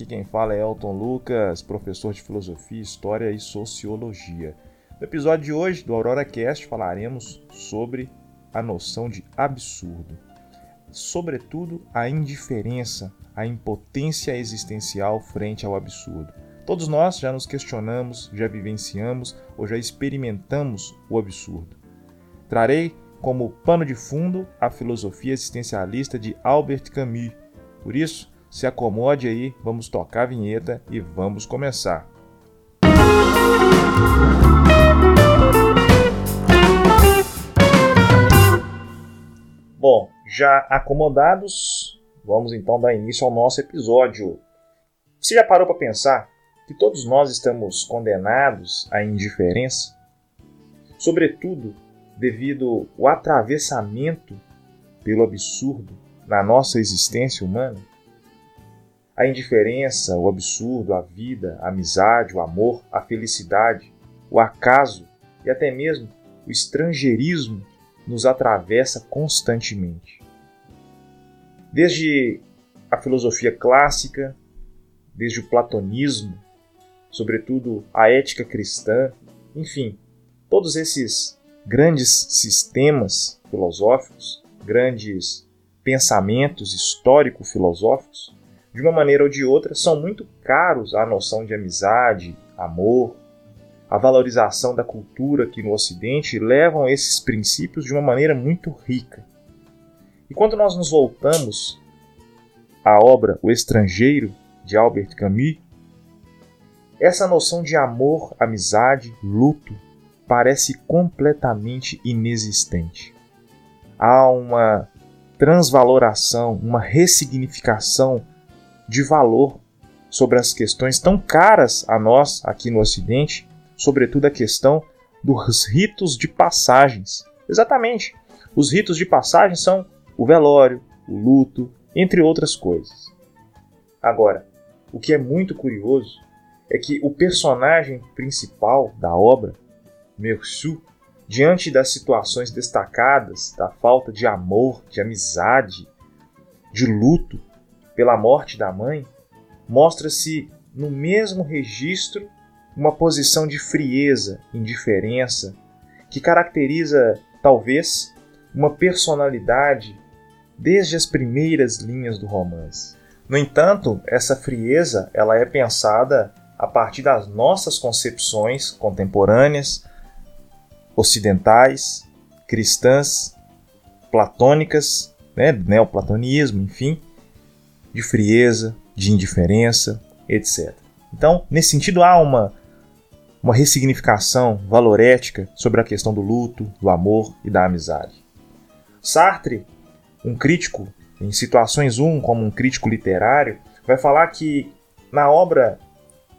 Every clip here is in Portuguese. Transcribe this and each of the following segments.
Aqui quem fala é Elton Lucas, professor de Filosofia, História e Sociologia. No episódio de hoje do Aurora Cast falaremos sobre a noção de absurdo, sobretudo a indiferença, a impotência existencial frente ao absurdo. Todos nós já nos questionamos, já vivenciamos ou já experimentamos o absurdo. Trarei como pano de fundo a filosofia existencialista de Albert Camus. Por isso, se acomode aí, vamos tocar a vinheta e vamos começar. Bom, já acomodados, vamos então dar início ao nosso episódio. Você já parou para pensar que todos nós estamos condenados à indiferença? Sobretudo devido ao atravessamento pelo absurdo na nossa existência humana? A indiferença, o absurdo, a vida, a amizade, o amor, a felicidade, o acaso e até mesmo o estrangeirismo nos atravessa constantemente. Desde a filosofia clássica, desde o platonismo, sobretudo a ética cristã, enfim, todos esses grandes sistemas filosóficos, grandes pensamentos histórico-filosóficos, de uma maneira ou de outra, são muito caros à noção de amizade, amor, a valorização da cultura aqui no Ocidente levam esses princípios de uma maneira muito rica. E quando nós nos voltamos à obra O Estrangeiro, de Albert Camus, essa noção de amor, amizade, luto, parece completamente inexistente. Há uma transvaloração, uma ressignificação de valor sobre as questões tão caras a nós aqui no Ocidente, sobretudo a questão dos ritos de passagens. Exatamente. Os ritos de passagem são o velório, o luto, entre outras coisas. Agora, o que é muito curioso é que o personagem principal da obra Mersu, diante das situações destacadas da falta de amor, de amizade, de luto pela morte da mãe, mostra-se no mesmo registro uma posição de frieza, indiferença, que caracteriza, talvez, uma personalidade desde as primeiras linhas do romance. No entanto, essa frieza ela é pensada a partir das nossas concepções contemporâneas, ocidentais, cristãs, platônicas, né, neoplatonismo, enfim, de frieza, de indiferença, etc. Então, nesse sentido, há uma, uma ressignificação valorética sobre a questão do luto, do amor e da amizade. Sartre, um crítico, em situações 1, como um crítico literário, vai falar que na obra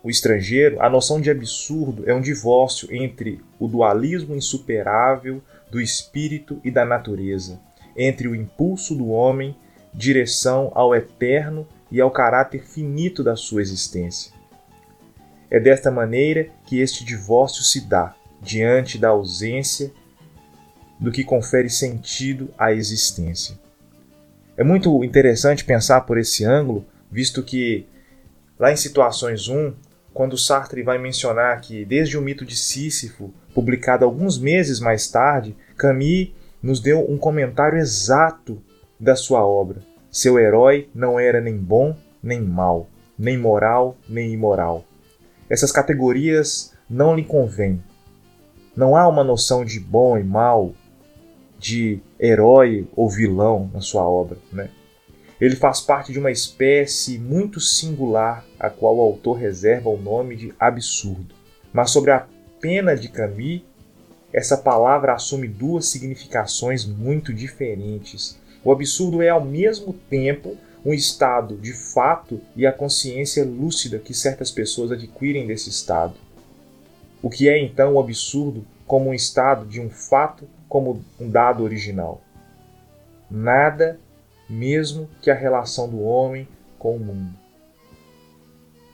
o estrangeiro, a noção de absurdo é um divórcio entre o dualismo insuperável do espírito e da natureza, entre o impulso do homem direção ao eterno e ao caráter finito da sua existência. É desta maneira que este divórcio se dá, diante da ausência do que confere sentido à existência. É muito interessante pensar por esse ângulo, visto que lá em Situações 1, quando Sartre vai mencionar que, desde o mito de Sísifo, publicado alguns meses mais tarde, Camus nos deu um comentário exato da sua obra. Seu herói não era nem bom nem mal, nem moral nem imoral. Essas categorias não lhe convêm. Não há uma noção de bom e mal, de herói ou vilão na sua obra. Né? Ele faz parte de uma espécie muito singular, a qual o autor reserva o nome de absurdo. Mas sobre a pena de Camus, essa palavra assume duas significações muito diferentes. O absurdo é, ao mesmo tempo, um estado de fato e a consciência lúcida que certas pessoas adquirem desse estado. O que é então o absurdo como um estado de um fato como um dado original? Nada mesmo que a relação do homem com o mundo.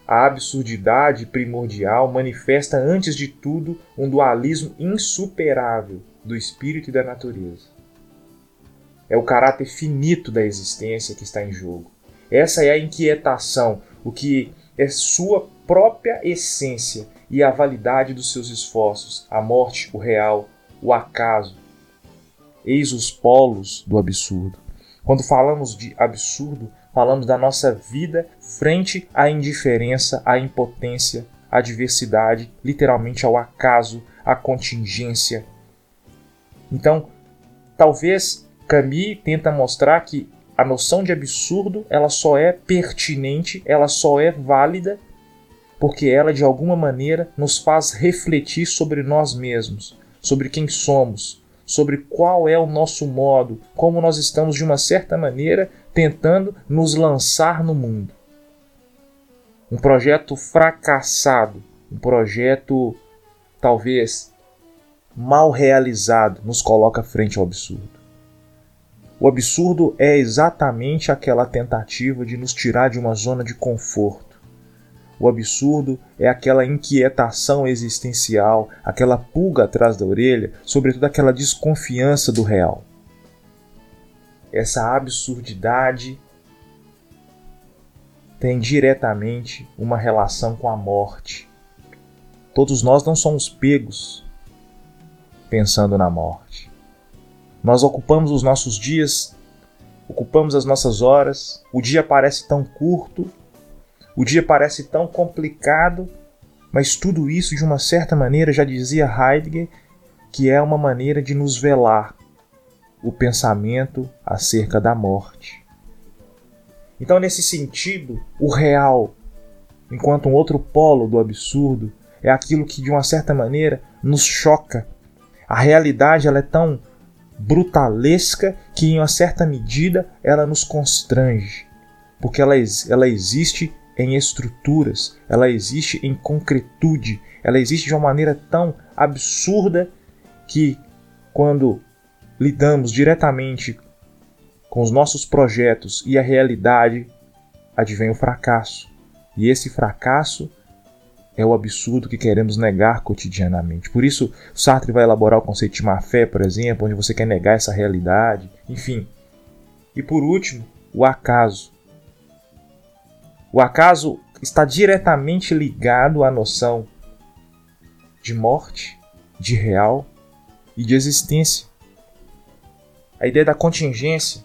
A absurdidade primordial manifesta antes de tudo um dualismo insuperável do espírito e da natureza. É o caráter finito da existência que está em jogo. Essa é a inquietação, o que é sua própria essência e a validade dos seus esforços, a morte, o real, o acaso. Eis os polos do absurdo. Quando falamos de absurdo, falamos da nossa vida frente à indiferença, à impotência, à diversidade, literalmente ao acaso, à contingência. Então, talvez Camus tenta mostrar que a noção de absurdo ela só é pertinente, ela só é válida porque ela de alguma maneira nos faz refletir sobre nós mesmos, sobre quem somos, sobre qual é o nosso modo, como nós estamos de uma certa maneira tentando nos lançar no mundo. Um projeto fracassado, um projeto talvez mal realizado, nos coloca frente ao absurdo. O absurdo é exatamente aquela tentativa de nos tirar de uma zona de conforto. O absurdo é aquela inquietação existencial, aquela pulga atrás da orelha, sobretudo aquela desconfiança do real. Essa absurdidade tem diretamente uma relação com a morte. Todos nós não somos pegos pensando na morte. Nós ocupamos os nossos dias, ocupamos as nossas horas, o dia parece tão curto, o dia parece tão complicado, mas tudo isso, de uma certa maneira, já dizia Heidegger, que é uma maneira de nos velar o pensamento acerca da morte. Então, nesse sentido, o real, enquanto um outro polo do absurdo, é aquilo que, de uma certa maneira, nos choca. A realidade ela é tão brutalesca que, em uma certa medida, ela nos constrange, porque ela, ela existe em estruturas, ela existe em concretude, ela existe de uma maneira tão absurda que, quando lidamos diretamente com os nossos projetos e a realidade, advém o fracasso. E esse fracasso é o absurdo que queremos negar cotidianamente. Por isso, Sartre vai elaborar o conceito de má fé, por exemplo, onde você quer negar essa realidade, enfim. E por último, o acaso. O acaso está diretamente ligado à noção de morte, de real e de existência. A ideia da contingência.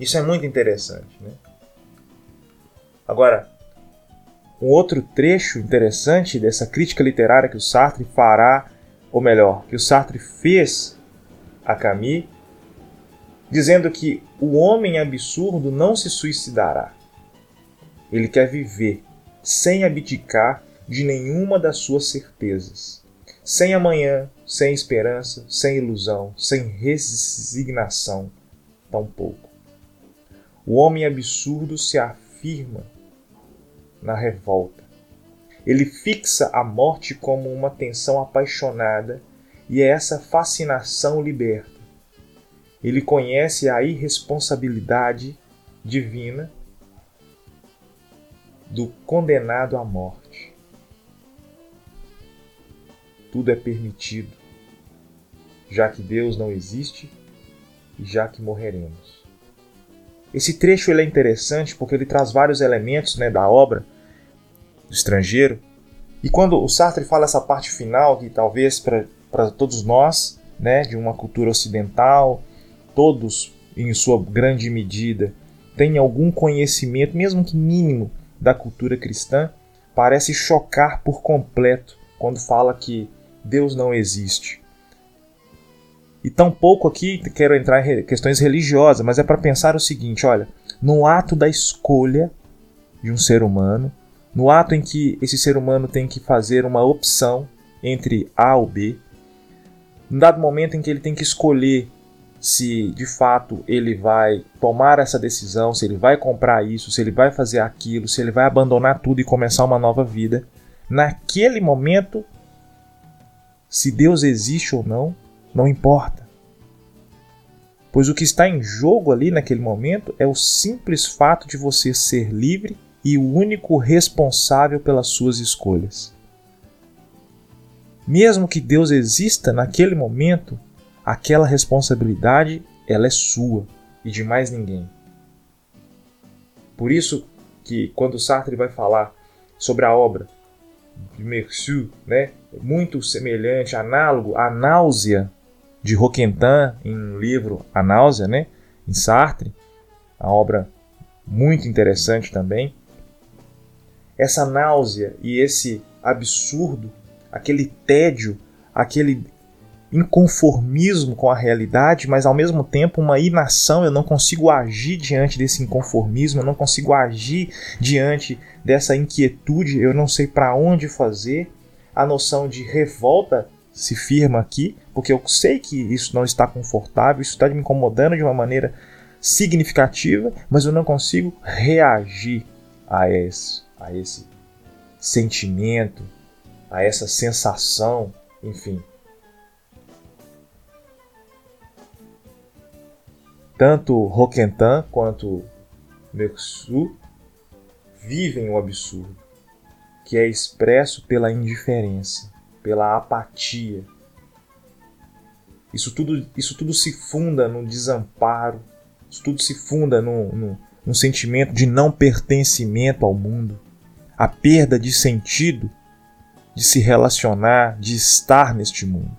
Isso é muito interessante. Né? Agora, um outro trecho interessante dessa crítica literária que o Sartre fará, ou melhor, que o Sartre fez a Camus, dizendo que o homem absurdo não se suicidará. Ele quer viver sem abdicar de nenhuma das suas certezas, sem amanhã, sem esperança, sem ilusão, sem resignação, tampouco. O homem absurdo se afirma na revolta. Ele fixa a morte como uma tensão apaixonada e é essa fascinação liberta. Ele conhece a irresponsabilidade divina do condenado à morte. Tudo é permitido, já que Deus não existe e já que morreremos. Esse trecho ele é interessante porque ele traz vários elementos né, da obra do estrangeiro. E quando o Sartre fala essa parte final, que talvez para todos nós, né, de uma cultura ocidental, todos em sua grande medida têm algum conhecimento, mesmo que mínimo, da cultura cristã, parece chocar por completo quando fala que Deus não existe. E tampouco aqui quero entrar em questões religiosas, mas é para pensar o seguinte: olha, no ato da escolha de um ser humano, no ato em que esse ser humano tem que fazer uma opção entre A ou B, num dado momento em que ele tem que escolher se de fato ele vai tomar essa decisão, se ele vai comprar isso, se ele vai fazer aquilo, se ele vai abandonar tudo e começar uma nova vida, naquele momento, se Deus existe ou não, não importa. Pois o que está em jogo ali naquele momento é o simples fato de você ser livre e o único responsável pelas suas escolhas. Mesmo que Deus exista naquele momento, aquela responsabilidade ela é sua e de mais ninguém. Por isso, que quando Sartre vai falar sobre a obra de Mercier, né, muito semelhante, análogo à náusea de Roquentin em um livro A Náusea, né, em Sartre, a obra muito interessante também. Essa náusea e esse absurdo, aquele tédio, aquele inconformismo com a realidade, mas ao mesmo tempo uma inação. Eu não consigo agir diante desse inconformismo, eu não consigo agir diante dessa inquietude, eu não sei para onde fazer. A noção de revolta se firma aqui, porque eu sei que isso não está confortável, isso está me incomodando de uma maneira significativa, mas eu não consigo reagir a esse, a esse sentimento, a essa sensação, enfim. Tanto Roquentin quanto Mersu vivem o absurdo, que é expresso pela indiferença, pela apatia. Isso tudo, isso tudo se funda no desamparo, isso tudo se funda num, num, num sentimento de não pertencimento ao mundo, a perda de sentido de se relacionar, de estar neste mundo.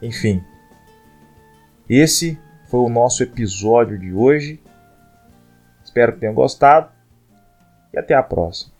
Enfim, esse foi o nosso episódio de hoje. Espero que tenham gostado e até a próxima.